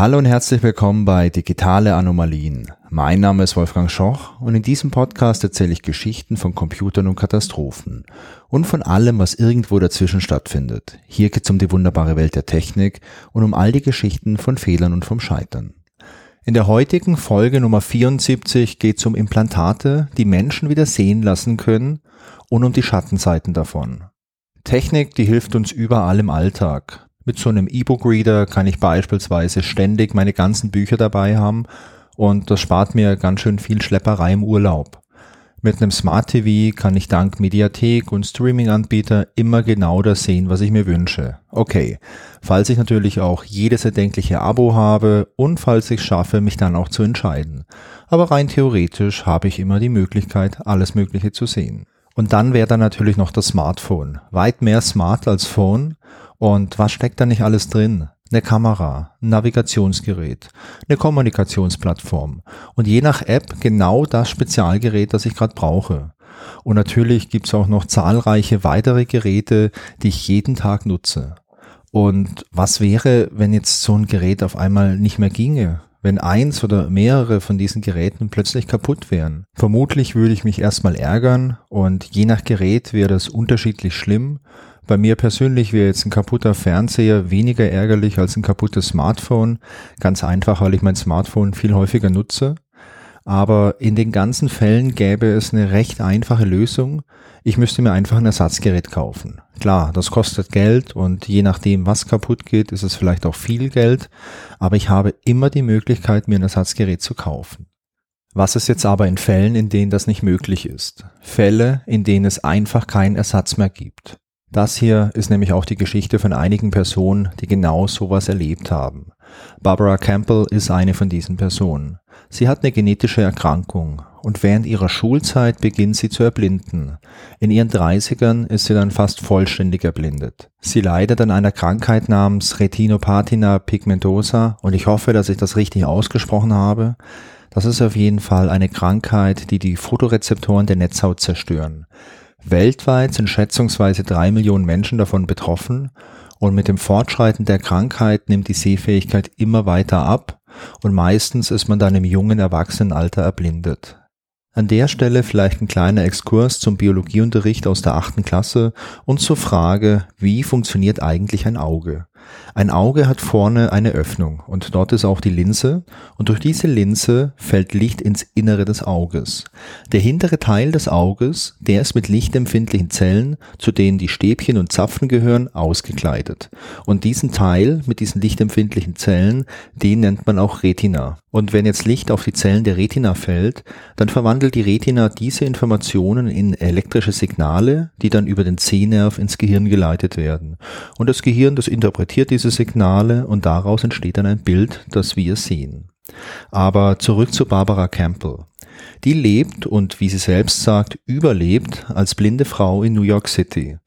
Hallo und herzlich willkommen bei Digitale Anomalien. Mein Name ist Wolfgang Schoch und in diesem Podcast erzähle ich Geschichten von Computern und Katastrophen und von allem, was irgendwo dazwischen stattfindet. Hier geht es um die wunderbare Welt der Technik und um all die Geschichten von Fehlern und vom Scheitern. In der heutigen Folge Nummer 74 geht es um Implantate, die Menschen wieder sehen lassen können und um die Schattenseiten davon. Technik, die hilft uns überall im Alltag. Mit so einem E-Book-Reader kann ich beispielsweise ständig meine ganzen Bücher dabei haben und das spart mir ganz schön viel Schlepperei im Urlaub. Mit einem Smart TV kann ich dank Mediathek und Streaming-Anbieter immer genau das sehen, was ich mir wünsche. Okay, falls ich natürlich auch jedes erdenkliche Abo habe und falls ich schaffe, mich dann auch zu entscheiden. Aber rein theoretisch habe ich immer die Möglichkeit, alles Mögliche zu sehen. Und dann wäre da natürlich noch das Smartphone. Weit mehr smart als Phone und was steckt da nicht alles drin? Eine Kamera, ein Navigationsgerät, eine Kommunikationsplattform und je nach App genau das Spezialgerät, das ich gerade brauche. Und natürlich gibt's auch noch zahlreiche weitere Geräte, die ich jeden Tag nutze. Und was wäre, wenn jetzt so ein Gerät auf einmal nicht mehr ginge? Wenn eins oder mehrere von diesen Geräten plötzlich kaputt wären? Vermutlich würde ich mich erstmal ärgern und je nach Gerät wäre das unterschiedlich schlimm bei mir persönlich wäre jetzt ein kaputter Fernseher weniger ärgerlich als ein kaputtes Smartphone. Ganz einfach, weil ich mein Smartphone viel häufiger nutze. Aber in den ganzen Fällen gäbe es eine recht einfache Lösung. Ich müsste mir einfach ein Ersatzgerät kaufen. Klar, das kostet Geld und je nachdem, was kaputt geht, ist es vielleicht auch viel Geld. Aber ich habe immer die Möglichkeit, mir ein Ersatzgerät zu kaufen. Was ist jetzt aber in Fällen, in denen das nicht möglich ist? Fälle, in denen es einfach keinen Ersatz mehr gibt. Das hier ist nämlich auch die Geschichte von einigen Personen, die genau sowas erlebt haben. Barbara Campbell ist eine von diesen Personen. Sie hat eine genetische Erkrankung und während ihrer Schulzeit beginnt sie zu erblinden. In ihren 30ern ist sie dann fast vollständig erblindet. Sie leidet an einer Krankheit namens Retinopathina pigmentosa und ich hoffe, dass ich das richtig ausgesprochen habe. Das ist auf jeden Fall eine Krankheit, die die Fotorezeptoren der Netzhaut zerstören. Weltweit sind schätzungsweise drei Millionen Menschen davon betroffen und mit dem Fortschreiten der Krankheit nimmt die Sehfähigkeit immer weiter ab und meistens ist man dann im jungen Erwachsenenalter erblindet. An der Stelle vielleicht ein kleiner Exkurs zum Biologieunterricht aus der achten Klasse und zur Frage, wie funktioniert eigentlich ein Auge? Ein Auge hat vorne eine Öffnung und dort ist auch die Linse und durch diese Linse fällt Licht ins Innere des Auges. Der hintere Teil des Auges, der ist mit lichtempfindlichen Zellen, zu denen die Stäbchen und Zapfen gehören, ausgekleidet. Und diesen Teil mit diesen lichtempfindlichen Zellen, den nennt man auch Retina. Und wenn jetzt Licht auf die Zellen der Retina fällt, dann verwandelt die Retina diese Informationen in elektrische Signale, die dann über den Sehnerv ins Gehirn geleitet werden. Und das Gehirn, das interpretiert diese Signale und daraus entsteht dann ein Bild, das wir sehen. Aber zurück zu Barbara Campbell. Die lebt und, wie sie selbst sagt, überlebt als blinde Frau in New York City.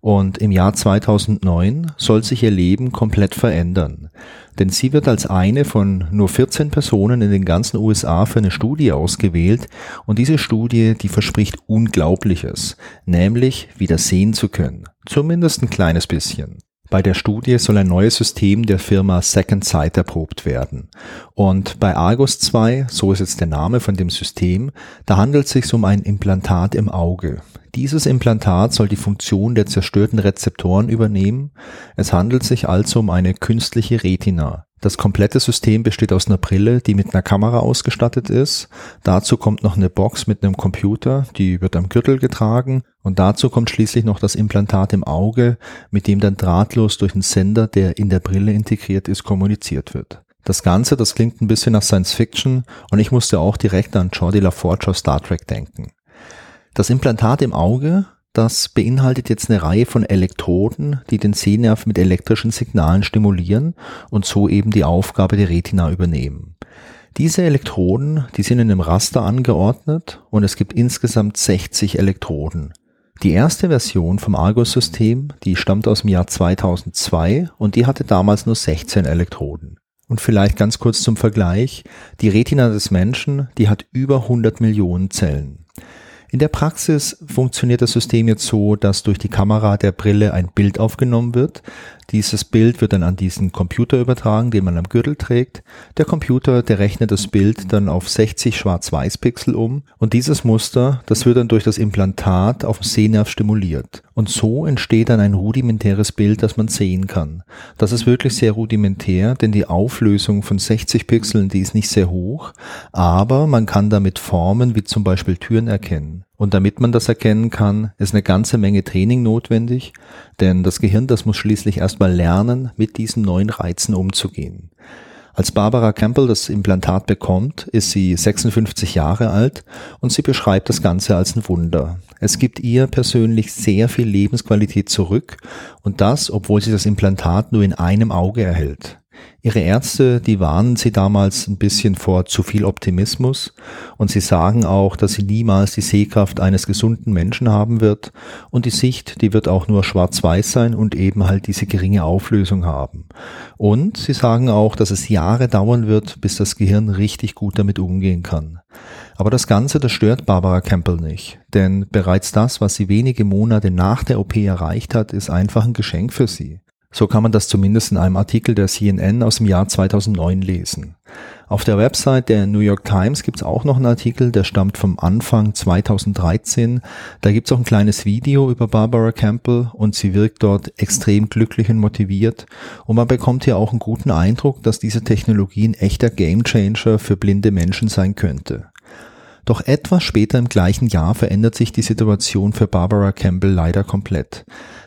Und im Jahr 2009 soll sich ihr Leben komplett verändern. Denn sie wird als eine von nur 14 Personen in den ganzen USA für eine Studie ausgewählt. Und diese Studie, die verspricht Unglaubliches. Nämlich wieder sehen zu können. Zumindest ein kleines bisschen. Bei der Studie soll ein neues System der Firma Second Sight erprobt werden. Und bei Argus 2, so ist jetzt der Name von dem System, da handelt es sich um ein Implantat im Auge. Dieses Implantat soll die Funktion der zerstörten Rezeptoren übernehmen. Es handelt sich also um eine künstliche Retina. Das komplette System besteht aus einer Brille, die mit einer Kamera ausgestattet ist. Dazu kommt noch eine Box mit einem Computer, die wird am Gürtel getragen. Und dazu kommt schließlich noch das Implantat im Auge, mit dem dann drahtlos durch einen Sender, der in der Brille integriert ist, kommuniziert wird. Das Ganze, das klingt ein bisschen nach Science Fiction und ich musste auch direkt an Jordi LaForge aus Star Trek denken. Das Implantat im Auge, das beinhaltet jetzt eine Reihe von Elektroden, die den Sehnerv mit elektrischen Signalen stimulieren und so eben die Aufgabe der Retina übernehmen. Diese Elektroden, die sind in einem Raster angeordnet und es gibt insgesamt 60 Elektroden. Die erste Version vom Argus-System, die stammt aus dem Jahr 2002 und die hatte damals nur 16 Elektroden. Und vielleicht ganz kurz zum Vergleich, die Retina des Menschen, die hat über 100 Millionen Zellen. In der Praxis funktioniert das System jetzt so, dass durch die Kamera der Brille ein Bild aufgenommen wird. Dieses Bild wird dann an diesen Computer übertragen, den man am Gürtel trägt. Der Computer, der rechnet das Bild dann auf 60 Schwarz-Weiß-Pixel um und dieses Muster, das wird dann durch das Implantat auf dem Sehnerv stimuliert. Und so entsteht dann ein rudimentäres Bild, das man sehen kann. Das ist wirklich sehr rudimentär, denn die Auflösung von 60 Pixeln, die ist nicht sehr hoch, aber man kann damit Formen wie zum Beispiel Türen erkennen. Und damit man das erkennen kann, ist eine ganze Menge Training notwendig, denn das Gehirn, das muss schließlich erstmal lernen, mit diesen neuen Reizen umzugehen. Als Barbara Campbell das Implantat bekommt, ist sie 56 Jahre alt und sie beschreibt das Ganze als ein Wunder. Es gibt ihr persönlich sehr viel Lebensqualität zurück und das, obwohl sie das Implantat nur in einem Auge erhält. Ihre Ärzte, die warnen sie damals ein bisschen vor zu viel Optimismus und sie sagen auch, dass sie niemals die Sehkraft eines gesunden Menschen haben wird und die Sicht, die wird auch nur schwarz-weiß sein und eben halt diese geringe Auflösung haben. Und sie sagen auch, dass es Jahre dauern wird, bis das Gehirn richtig gut damit umgehen kann. Aber das Ganze, das stört Barbara Campbell nicht, denn bereits das, was sie wenige Monate nach der OP erreicht hat, ist einfach ein Geschenk für sie. So kann man das zumindest in einem Artikel der CNN aus dem Jahr 2009 lesen. Auf der Website der New York Times gibt es auch noch einen Artikel, der stammt vom Anfang 2013. Da gibt es auch ein kleines Video über Barbara Campbell und sie wirkt dort extrem glücklich und motiviert. Und man bekommt hier auch einen guten Eindruck, dass diese Technologie ein echter Gamechanger für blinde Menschen sein könnte. Doch etwas später im gleichen Jahr verändert sich die Situation für Barbara Campbell leider komplett.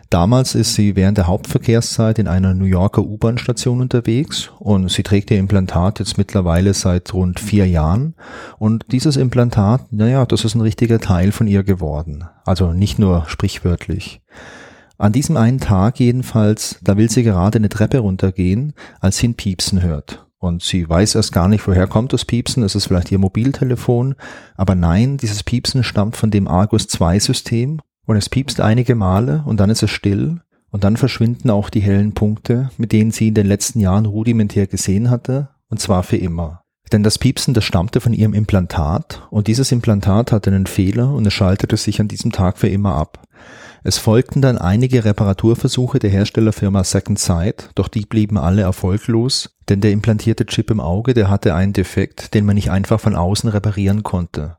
Damals ist sie während der Hauptverkehrszeit in einer New Yorker U-Bahn-Station unterwegs und sie trägt ihr Implantat jetzt mittlerweile seit rund vier Jahren. Und dieses Implantat, naja, das ist ein richtiger Teil von ihr geworden. Also nicht nur sprichwörtlich. An diesem einen Tag jedenfalls, da will sie gerade eine Treppe runtergehen, als sie ein Piepsen hört. Und sie weiß erst gar nicht, woher kommt das Piepsen, es ist vielleicht ihr Mobiltelefon, aber nein, dieses Piepsen stammt von dem Argus 2 System und es piepst einige Male und dann ist es still und dann verschwinden auch die hellen Punkte, mit denen sie in den letzten Jahren rudimentär gesehen hatte, und zwar für immer. Denn das Piepsen, das stammte von ihrem Implantat und dieses Implantat hatte einen Fehler und es schaltete sich an diesem Tag für immer ab. Es folgten dann einige Reparaturversuche der Herstellerfirma Second Sight, doch die blieben alle erfolglos, denn der implantierte Chip im Auge, der hatte einen Defekt, den man nicht einfach von außen reparieren konnte.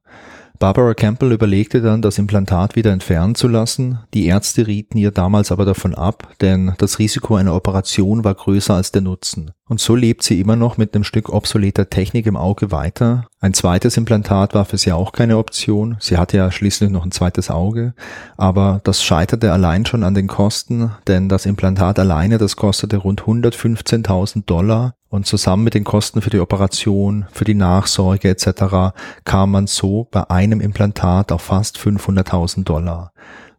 Barbara Campbell überlegte dann, das Implantat wieder entfernen zu lassen. Die Ärzte rieten ihr damals aber davon ab, denn das Risiko einer Operation war größer als der Nutzen. Und so lebt sie immer noch mit einem Stück obsoleter Technik im Auge weiter. Ein zweites Implantat war für sie auch keine Option. Sie hatte ja schließlich noch ein zweites Auge. Aber das scheiterte allein schon an den Kosten, denn das Implantat alleine, das kostete rund 115.000 Dollar. Und zusammen mit den Kosten für die Operation, für die Nachsorge etc. kam man so bei einem Implantat auf fast 500.000 Dollar.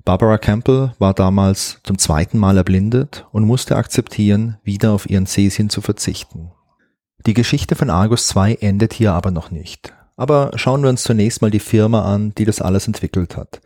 Barbara Campbell war damals zum zweiten Mal erblindet und musste akzeptieren, wieder auf ihren Sehsinn zu verzichten. Die Geschichte von Argus 2 endet hier aber noch nicht. Aber schauen wir uns zunächst mal die Firma an, die das alles entwickelt hat.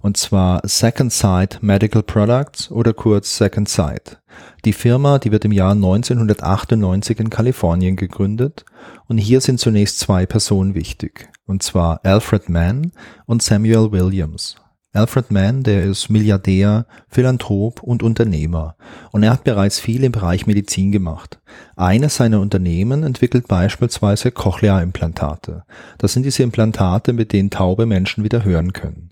Und zwar Second Sight Medical Products oder kurz Second Sight. Die Firma, die wird im Jahr 1998 in Kalifornien gegründet und hier sind zunächst zwei Personen wichtig. Und zwar Alfred Mann und Samuel Williams. Alfred Mann, der ist Milliardär, Philanthrop und Unternehmer und er hat bereits viel im Bereich Medizin gemacht. Eines seiner Unternehmen entwickelt beispielsweise Cochlea-Implantate. Das sind diese Implantate, mit denen taube Menschen wieder hören können.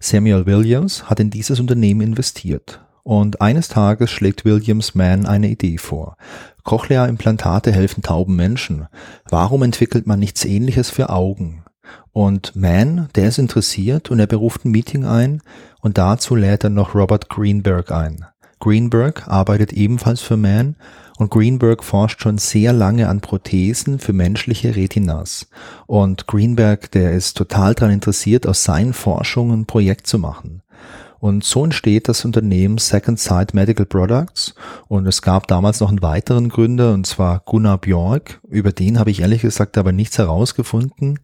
Samuel Williams hat in dieses Unternehmen investiert. Und eines Tages schlägt Williams Mann eine Idee vor. Cochlea-Implantate helfen tauben Menschen. Warum entwickelt man nichts ähnliches für Augen? Und Mann, der ist interessiert und er beruft ein Meeting ein und dazu lädt er noch Robert Greenberg ein. Greenberg arbeitet ebenfalls für Mann und Greenberg forscht schon sehr lange an Prothesen für menschliche Retinas. Und Greenberg, der ist total daran interessiert, aus seinen Forschungen ein Projekt zu machen. Und so entsteht das Unternehmen Second Sight Medical Products. Und es gab damals noch einen weiteren Gründer, und zwar Gunnar Bjork. Über den habe ich ehrlich gesagt aber nichts herausgefunden.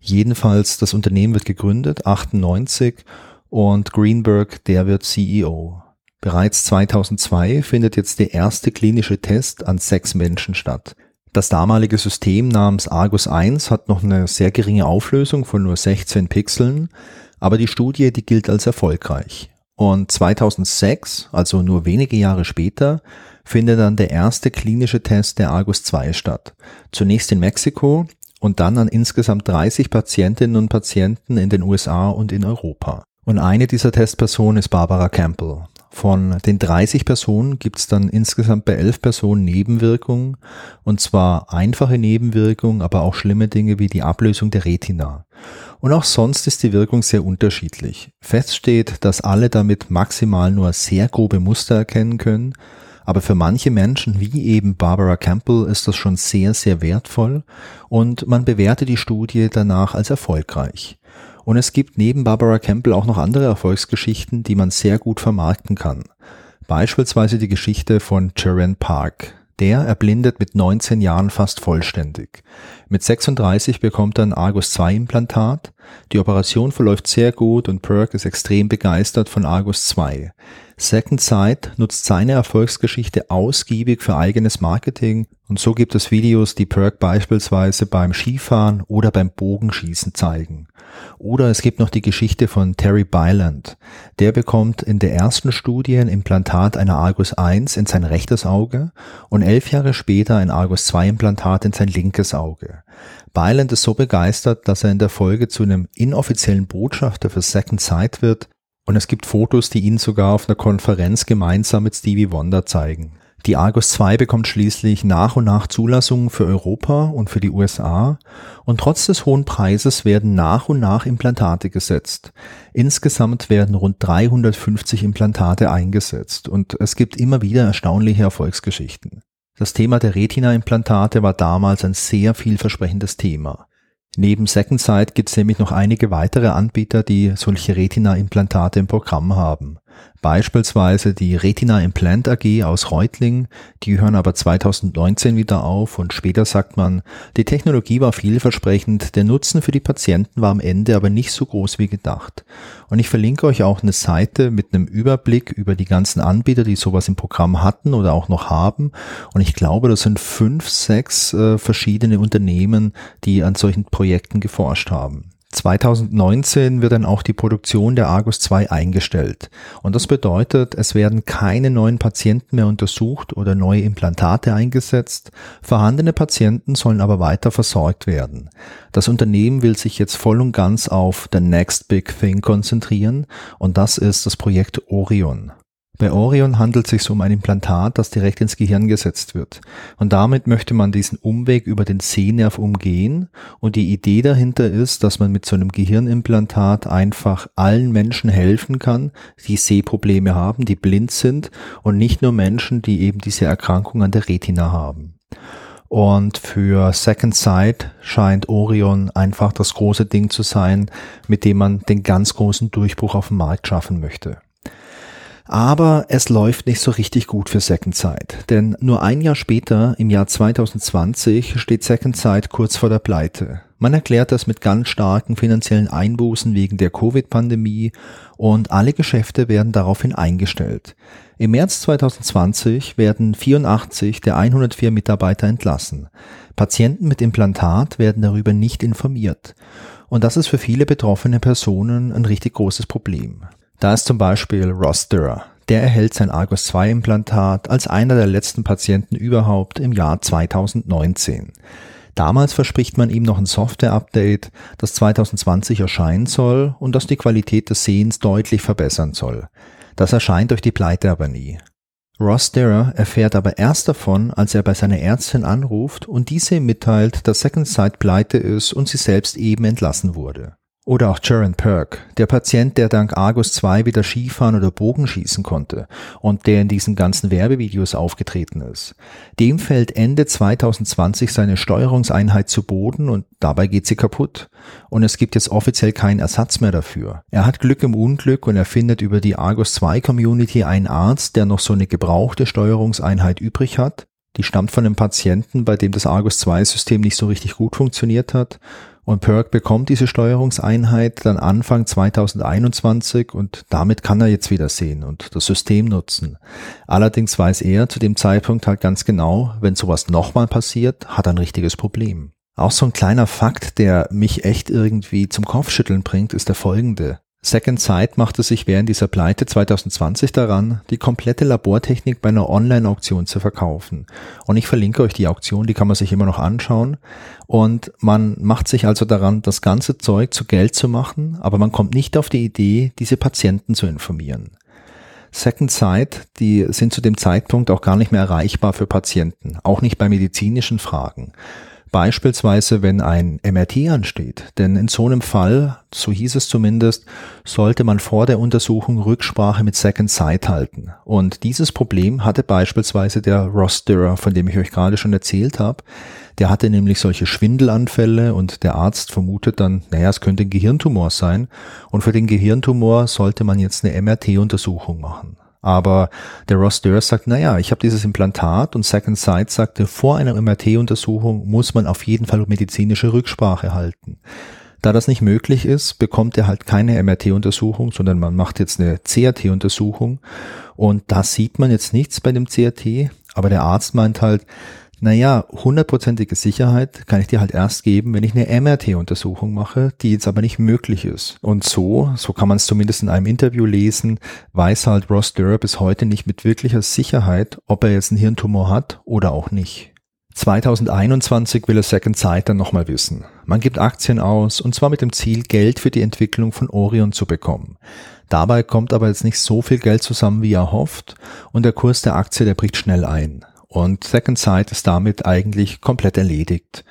Jedenfalls, das Unternehmen wird gegründet, 98, und Greenberg, der wird CEO. Bereits 2002 findet jetzt der erste klinische Test an sechs Menschen statt. Das damalige System namens Argus 1 hat noch eine sehr geringe Auflösung von nur 16 Pixeln, aber die Studie, die gilt als erfolgreich. Und 2006, also nur wenige Jahre später, findet dann der erste klinische Test der Argus 2 statt. Zunächst in Mexiko und dann an insgesamt 30 Patientinnen und Patienten in den USA und in Europa. Und eine dieser Testpersonen ist Barbara Campbell. Von den 30 Personen gibt es dann insgesamt bei 11 Personen Nebenwirkungen, und zwar einfache Nebenwirkungen, aber auch schlimme Dinge wie die Ablösung der Retina. Und auch sonst ist die Wirkung sehr unterschiedlich. Fest steht, dass alle damit maximal nur sehr grobe Muster erkennen können, aber für manche Menschen, wie eben Barbara Campbell, ist das schon sehr, sehr wertvoll und man bewertet die Studie danach als erfolgreich. Und es gibt neben Barbara Campbell auch noch andere Erfolgsgeschichten, die man sehr gut vermarkten kann. Beispielsweise die Geschichte von Jaren Park. Der erblindet mit 19 Jahren fast vollständig. Mit 36 bekommt er ein Argus 2 Implantat. Die Operation verläuft sehr gut und Perk ist extrem begeistert von Argus 2. Second Sight nutzt seine Erfolgsgeschichte ausgiebig für eigenes Marketing und so gibt es Videos, die Perk beispielsweise beim Skifahren oder beim Bogenschießen zeigen. Oder es gibt noch die Geschichte von Terry Byland. Der bekommt in der ersten Studie ein Implantat einer Argus 1 in sein rechtes Auge und elf Jahre später ein Argus 2 Implantat in sein linkes Auge. Byland ist so begeistert, dass er in der Folge zu einem inoffiziellen Botschafter für Second Sight wird und es gibt Fotos, die ihn sogar auf einer Konferenz gemeinsam mit Stevie Wonder zeigen. Die Argus 2 bekommt schließlich nach und nach Zulassungen für Europa und für die USA und trotz des hohen Preises werden nach und nach Implantate gesetzt. Insgesamt werden rund 350 Implantate eingesetzt und es gibt immer wieder erstaunliche Erfolgsgeschichten. Das Thema der Retina-Implantate war damals ein sehr vielversprechendes Thema. Neben Second Sight gibt es nämlich noch einige weitere Anbieter, die solche Retina-Implantate im Programm haben. Beispielsweise die Retina Implant AG aus Reutling, die hören aber 2019 wieder auf und später sagt man, die Technologie war vielversprechend, der Nutzen für die Patienten war am Ende aber nicht so groß wie gedacht. Und ich verlinke euch auch eine Seite mit einem Überblick über die ganzen Anbieter, die sowas im Programm hatten oder auch noch haben. Und ich glaube, das sind fünf, sechs äh, verschiedene Unternehmen, die an solchen Projekten geforscht haben. 2019 wird dann auch die Produktion der Argus 2 eingestellt. Und das bedeutet, es werden keine neuen Patienten mehr untersucht oder neue Implantate eingesetzt. Vorhandene Patienten sollen aber weiter versorgt werden. Das Unternehmen will sich jetzt voll und ganz auf the next big thing konzentrieren und das ist das Projekt Orion. Bei Orion handelt es sich um ein Implantat, das direkt ins Gehirn gesetzt wird. Und damit möchte man diesen Umweg über den Sehnerv umgehen. Und die Idee dahinter ist, dass man mit so einem Gehirnimplantat einfach allen Menschen helfen kann, die Sehprobleme haben, die blind sind und nicht nur Menschen, die eben diese Erkrankung an der Retina haben. Und für Second Sight scheint Orion einfach das große Ding zu sein, mit dem man den ganz großen Durchbruch auf dem Markt schaffen möchte. Aber es läuft nicht so richtig gut für Second Sight, denn nur ein Jahr später, im Jahr 2020, steht Second Sight kurz vor der Pleite. Man erklärt das mit ganz starken finanziellen Einbußen wegen der Covid-Pandemie und alle Geschäfte werden daraufhin eingestellt. Im März 2020 werden 84 der 104 Mitarbeiter entlassen. Patienten mit Implantat werden darüber nicht informiert. Und das ist für viele betroffene Personen ein richtig großes Problem. Da ist zum Beispiel Ross Durrer. Der erhält sein Argus 2 Implantat als einer der letzten Patienten überhaupt im Jahr 2019. Damals verspricht man ihm noch ein Software-Update, das 2020 erscheinen soll und das die Qualität des Sehens deutlich verbessern soll. Das erscheint durch die Pleite aber nie. Ross Derrer erfährt aber erst davon, als er bei seiner Ärztin anruft und diese ihm mitteilt, dass Second Sight pleite ist und sie selbst eben entlassen wurde. Oder auch Jaron Perk, der Patient, der dank Argus 2 wieder Skifahren oder Bogenschießen konnte und der in diesen ganzen Werbevideos aufgetreten ist. Dem fällt Ende 2020 seine Steuerungseinheit zu Boden und dabei geht sie kaputt. Und es gibt jetzt offiziell keinen Ersatz mehr dafür. Er hat Glück im Unglück und er findet über die Argus 2 Community einen Arzt, der noch so eine gebrauchte Steuerungseinheit übrig hat. Die stammt von einem Patienten, bei dem das Argus 2 System nicht so richtig gut funktioniert hat und Perk bekommt diese Steuerungseinheit dann Anfang 2021 und damit kann er jetzt wieder sehen und das System nutzen. Allerdings weiß er zu dem Zeitpunkt halt ganz genau, wenn sowas nochmal passiert, hat er ein richtiges Problem. Auch so ein kleiner Fakt, der mich echt irgendwie zum Kopfschütteln bringt, ist der folgende. Second Sight machte sich während dieser Pleite 2020 daran, die komplette Labortechnik bei einer Online-Auktion zu verkaufen. Und ich verlinke euch die Auktion, die kann man sich immer noch anschauen. Und man macht sich also daran, das ganze Zeug zu Geld zu machen, aber man kommt nicht auf die Idee, diese Patienten zu informieren. Second Sight, die sind zu dem Zeitpunkt auch gar nicht mehr erreichbar für Patienten, auch nicht bei medizinischen Fragen. Beispielsweise, wenn ein MRT ansteht. Denn in so einem Fall, so hieß es zumindest, sollte man vor der Untersuchung Rücksprache mit Second Sight halten. Und dieses Problem hatte beispielsweise der Ross Durer, von dem ich euch gerade schon erzählt habe. Der hatte nämlich solche Schwindelanfälle und der Arzt vermutet dann, naja, es könnte ein Gehirntumor sein. Und für den Gehirntumor sollte man jetzt eine MRT-Untersuchung machen. Aber der Ross Durst sagt, naja, ich habe dieses Implantat und Second Sight sagte, vor einer MRT-Untersuchung muss man auf jeden Fall medizinische Rücksprache halten. Da das nicht möglich ist, bekommt er halt keine MRT-Untersuchung, sondern man macht jetzt eine CRT-Untersuchung und da sieht man jetzt nichts bei dem CRT, aber der Arzt meint halt, naja, hundertprozentige Sicherheit kann ich dir halt erst geben, wenn ich eine MRT-Untersuchung mache, die jetzt aber nicht möglich ist. Und so, so kann man es zumindest in einem Interview lesen, weiß halt Ross Durr bis heute nicht mit wirklicher Sicherheit, ob er jetzt einen Hirntumor hat oder auch nicht. 2021 will er Second Sight dann nochmal wissen. Man gibt Aktien aus und zwar mit dem Ziel, Geld für die Entwicklung von Orion zu bekommen. Dabei kommt aber jetzt nicht so viel Geld zusammen, wie er hofft und der Kurs der Aktie, der bricht schnell ein. Und Second Sight ist damit eigentlich komplett erledigt.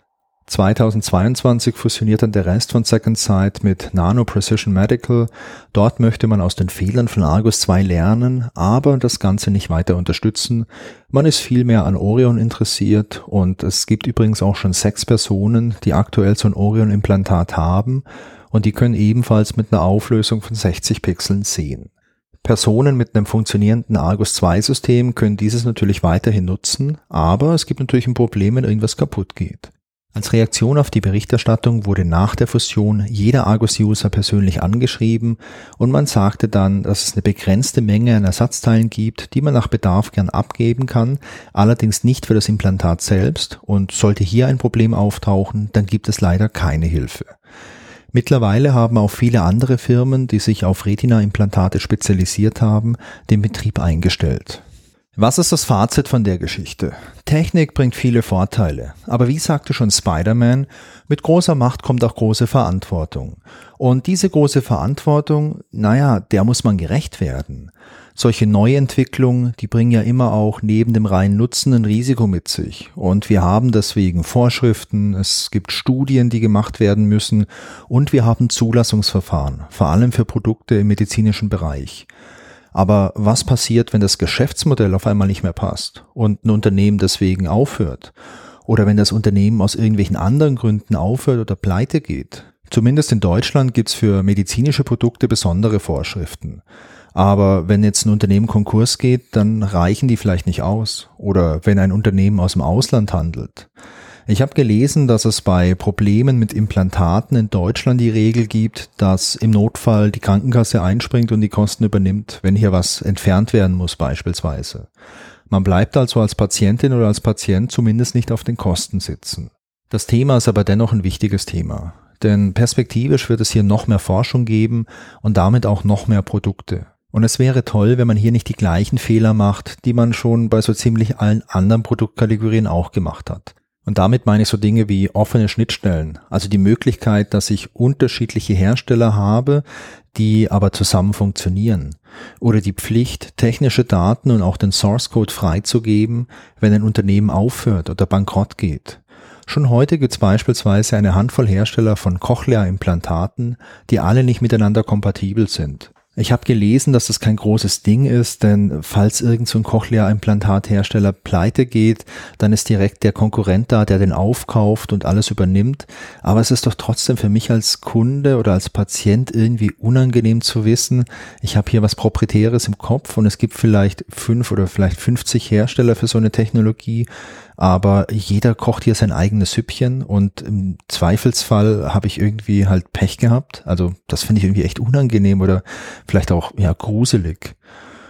2022 fusioniert dann der Rest von Second Sight mit Nano Precision Medical. Dort möchte man aus den Fehlern von Argus 2 lernen, aber das Ganze nicht weiter unterstützen. Man ist vielmehr an Orion interessiert und es gibt übrigens auch schon sechs Personen, die aktuell so ein Orion-Implantat haben und die können ebenfalls mit einer Auflösung von 60 Pixeln sehen. Personen mit einem funktionierenden Argus 2 System können dieses natürlich weiterhin nutzen, aber es gibt natürlich ein Problem, wenn irgendwas kaputt geht. Als Reaktion auf die Berichterstattung wurde nach der Fusion jeder Argus-User persönlich angeschrieben und man sagte dann, dass es eine begrenzte Menge an Ersatzteilen gibt, die man nach Bedarf gern abgeben kann, allerdings nicht für das Implantat selbst und sollte hier ein Problem auftauchen, dann gibt es leider keine Hilfe. Mittlerweile haben auch viele andere Firmen, die sich auf Retina-Implantate spezialisiert haben, den Betrieb eingestellt. Was ist das Fazit von der Geschichte? Technik bringt viele Vorteile, aber wie sagte schon Spider-Man, mit großer Macht kommt auch große Verantwortung. Und diese große Verantwortung, naja, der muss man gerecht werden solche Neuentwicklungen, die bringen ja immer auch neben dem reinen Nutzen ein Risiko mit sich. Und wir haben deswegen Vorschriften, es gibt Studien, die gemacht werden müssen und wir haben Zulassungsverfahren, vor allem für Produkte im medizinischen Bereich. Aber was passiert, wenn das Geschäftsmodell auf einmal nicht mehr passt und ein Unternehmen deswegen aufhört? Oder wenn das Unternehmen aus irgendwelchen anderen Gründen aufhört oder pleite geht? Zumindest in Deutschland gibt's für medizinische Produkte besondere Vorschriften. Aber wenn jetzt ein Unternehmen Konkurs geht, dann reichen die vielleicht nicht aus. Oder wenn ein Unternehmen aus dem Ausland handelt. Ich habe gelesen, dass es bei Problemen mit Implantaten in Deutschland die Regel gibt, dass im Notfall die Krankenkasse einspringt und die Kosten übernimmt, wenn hier was entfernt werden muss beispielsweise. Man bleibt also als Patientin oder als Patient zumindest nicht auf den Kosten sitzen. Das Thema ist aber dennoch ein wichtiges Thema, denn perspektivisch wird es hier noch mehr Forschung geben und damit auch noch mehr Produkte. Und es wäre toll, wenn man hier nicht die gleichen Fehler macht, die man schon bei so ziemlich allen anderen Produktkategorien auch gemacht hat. Und damit meine ich so Dinge wie offene Schnittstellen, also die Möglichkeit, dass ich unterschiedliche Hersteller habe, die aber zusammen funktionieren. Oder die Pflicht, technische Daten und auch den Source Code freizugeben, wenn ein Unternehmen aufhört oder bankrott geht. Schon heute gibt es beispielsweise eine Handvoll Hersteller von Cochlea-Implantaten, die alle nicht miteinander kompatibel sind. Ich habe gelesen, dass das kein großes Ding ist, denn falls irgend so Cochlea-Implantathersteller pleite geht, dann ist direkt der Konkurrent da, der den aufkauft und alles übernimmt. Aber es ist doch trotzdem für mich als Kunde oder als Patient irgendwie unangenehm zu wissen, ich habe hier was Proprietäres im Kopf und es gibt vielleicht fünf oder vielleicht 50 Hersteller für so eine Technologie aber jeder kocht hier sein eigenes Süppchen und im Zweifelsfall habe ich irgendwie halt Pech gehabt. Also das finde ich irgendwie echt unangenehm oder vielleicht auch ja gruselig.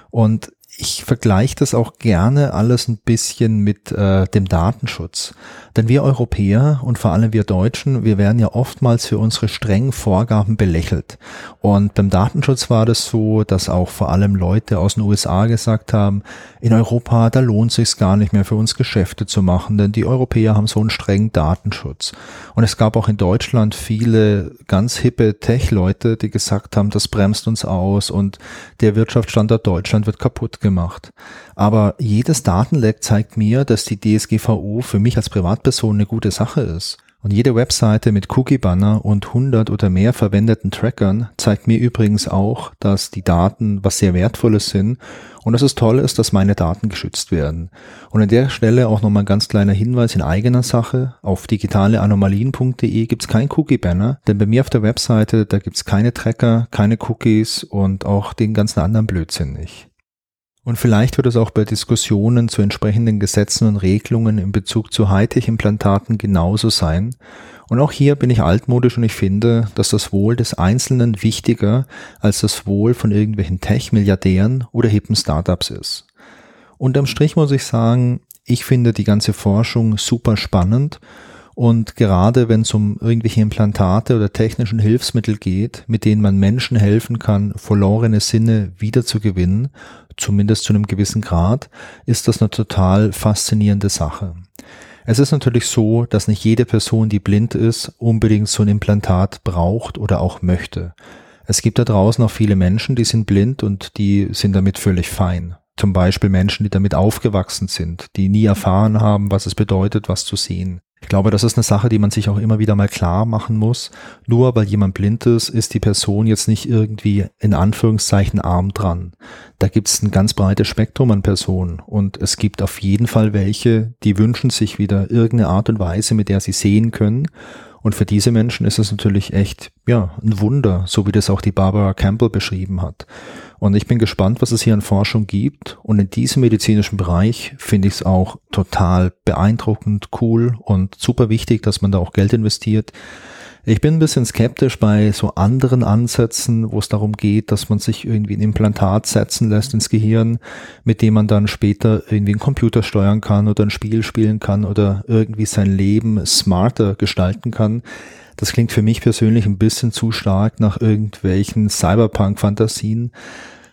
Und ich vergleiche das auch gerne alles ein bisschen mit äh, dem Datenschutz. Denn wir Europäer und vor allem wir Deutschen, wir werden ja oftmals für unsere strengen Vorgaben belächelt. Und beim Datenschutz war das so, dass auch vor allem Leute aus den USA gesagt haben, in Europa, da lohnt sich gar nicht mehr für uns Geschäfte zu machen, denn die Europäer haben so einen strengen Datenschutz. Und es gab auch in Deutschland viele ganz hippe Tech-Leute, die gesagt haben, das bremst uns aus und der Wirtschaftsstandort Deutschland wird kaputt gemacht. Aber jedes Datenleck zeigt mir, dass die DSGVO für mich als Privatperson eine gute Sache ist. Und jede Webseite mit Cookie-Banner und 100 oder mehr verwendeten Trackern zeigt mir übrigens auch, dass die Daten was sehr Wertvolles sind und dass es toll ist, dass meine Daten geschützt werden. Und an der Stelle auch nochmal ein ganz kleiner Hinweis in eigener Sache. Auf digitaleanomalien.de gibt's kein Cookie-Banner, denn bei mir auf der Webseite, da gibt's keine Tracker, keine Cookies und auch den ganzen anderen Blödsinn nicht. Und vielleicht wird es auch bei Diskussionen zu entsprechenden Gesetzen und Regelungen in Bezug zu Hightech-Implantaten genauso sein. Und auch hier bin ich altmodisch und ich finde, dass das Wohl des Einzelnen wichtiger als das Wohl von irgendwelchen Tech-Milliardären oder hippen Startups ist. Unterm Strich muss ich sagen, ich finde die ganze Forschung super spannend und gerade wenn es um irgendwelche Implantate oder technischen Hilfsmittel geht, mit denen man Menschen helfen kann, verlorene Sinne wiederzugewinnen, zumindest zu einem gewissen Grad, ist das eine total faszinierende Sache. Es ist natürlich so, dass nicht jede Person, die blind ist, unbedingt so ein Implantat braucht oder auch möchte. Es gibt da draußen auch viele Menschen, die sind blind und die sind damit völlig fein. Zum Beispiel Menschen, die damit aufgewachsen sind, die nie erfahren haben, was es bedeutet, was zu sehen. Ich glaube, das ist eine Sache, die man sich auch immer wieder mal klar machen muss. Nur weil jemand blind ist, ist die Person jetzt nicht irgendwie in Anführungszeichen arm dran. Da gibt es ein ganz breites Spektrum an Personen und es gibt auf jeden Fall welche, die wünschen sich wieder irgendeine Art und Weise, mit der sie sehen können. Und für diese Menschen ist es natürlich echt, ja, ein Wunder, so wie das auch die Barbara Campbell beschrieben hat. Und ich bin gespannt, was es hier an Forschung gibt. Und in diesem medizinischen Bereich finde ich es auch total beeindruckend, cool und super wichtig, dass man da auch Geld investiert. Ich bin ein bisschen skeptisch bei so anderen Ansätzen, wo es darum geht, dass man sich irgendwie ein Implantat setzen lässt ins Gehirn, mit dem man dann später irgendwie einen Computer steuern kann oder ein Spiel spielen kann oder irgendwie sein Leben smarter gestalten kann. Das klingt für mich persönlich ein bisschen zu stark nach irgendwelchen Cyberpunk-Fantasien.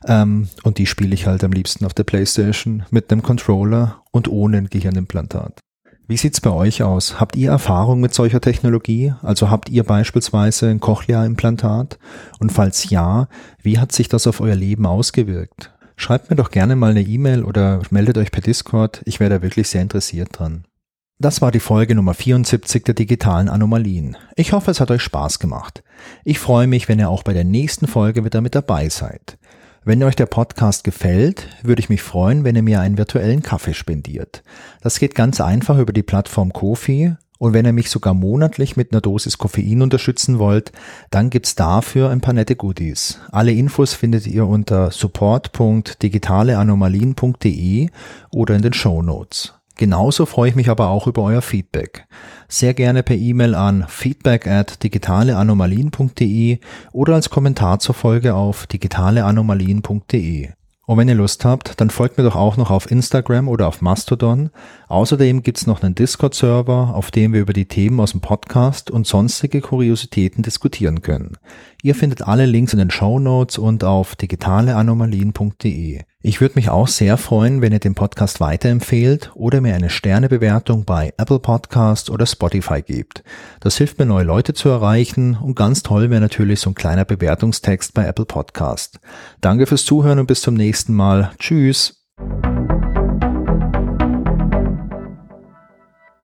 Ähm, und die spiele ich halt am liebsten auf der Playstation mit einem Controller und ohne ein Gehirnimplantat. Wie sieht's bei euch aus? Habt ihr Erfahrung mit solcher Technologie? Also habt ihr beispielsweise ein Cochlea-Implantat? Und falls ja, wie hat sich das auf euer Leben ausgewirkt? Schreibt mir doch gerne mal eine E-Mail oder meldet euch per Discord. Ich wäre da wirklich sehr interessiert dran. Das war die Folge Nummer 74 der digitalen Anomalien. Ich hoffe, es hat euch Spaß gemacht. Ich freue mich, wenn ihr auch bei der nächsten Folge wieder mit dabei seid. Wenn euch der Podcast gefällt, würde ich mich freuen, wenn ihr mir einen virtuellen Kaffee spendiert. Das geht ganz einfach über die Plattform Kofi und wenn ihr mich sogar monatlich mit einer Dosis Koffein unterstützen wollt, dann gibt's dafür ein paar nette Goodies. Alle Infos findet ihr unter support.digitaleanomalien.de oder in den Show Notes. Genauso freue ich mich aber auch über euer Feedback. Sehr gerne per E-Mail an feedback at digitaleanomalien.de oder als Kommentar zur Folge auf digitaleanomalien.de. Und wenn ihr Lust habt, dann folgt mir doch auch noch auf Instagram oder auf Mastodon. Außerdem gibt's noch einen Discord-Server, auf dem wir über die Themen aus dem Podcast und sonstige Kuriositäten diskutieren können. Ihr findet alle Links in den Show Notes und auf digitaleanomalien.de. Ich würde mich auch sehr freuen, wenn ihr den Podcast weiterempfehlt oder mir eine Sternebewertung bei Apple Podcast oder Spotify gebt. Das hilft mir, neue Leute zu erreichen und ganz toll wäre natürlich so ein kleiner Bewertungstext bei Apple Podcast. Danke fürs Zuhören und bis zum nächsten Mal. Tschüss.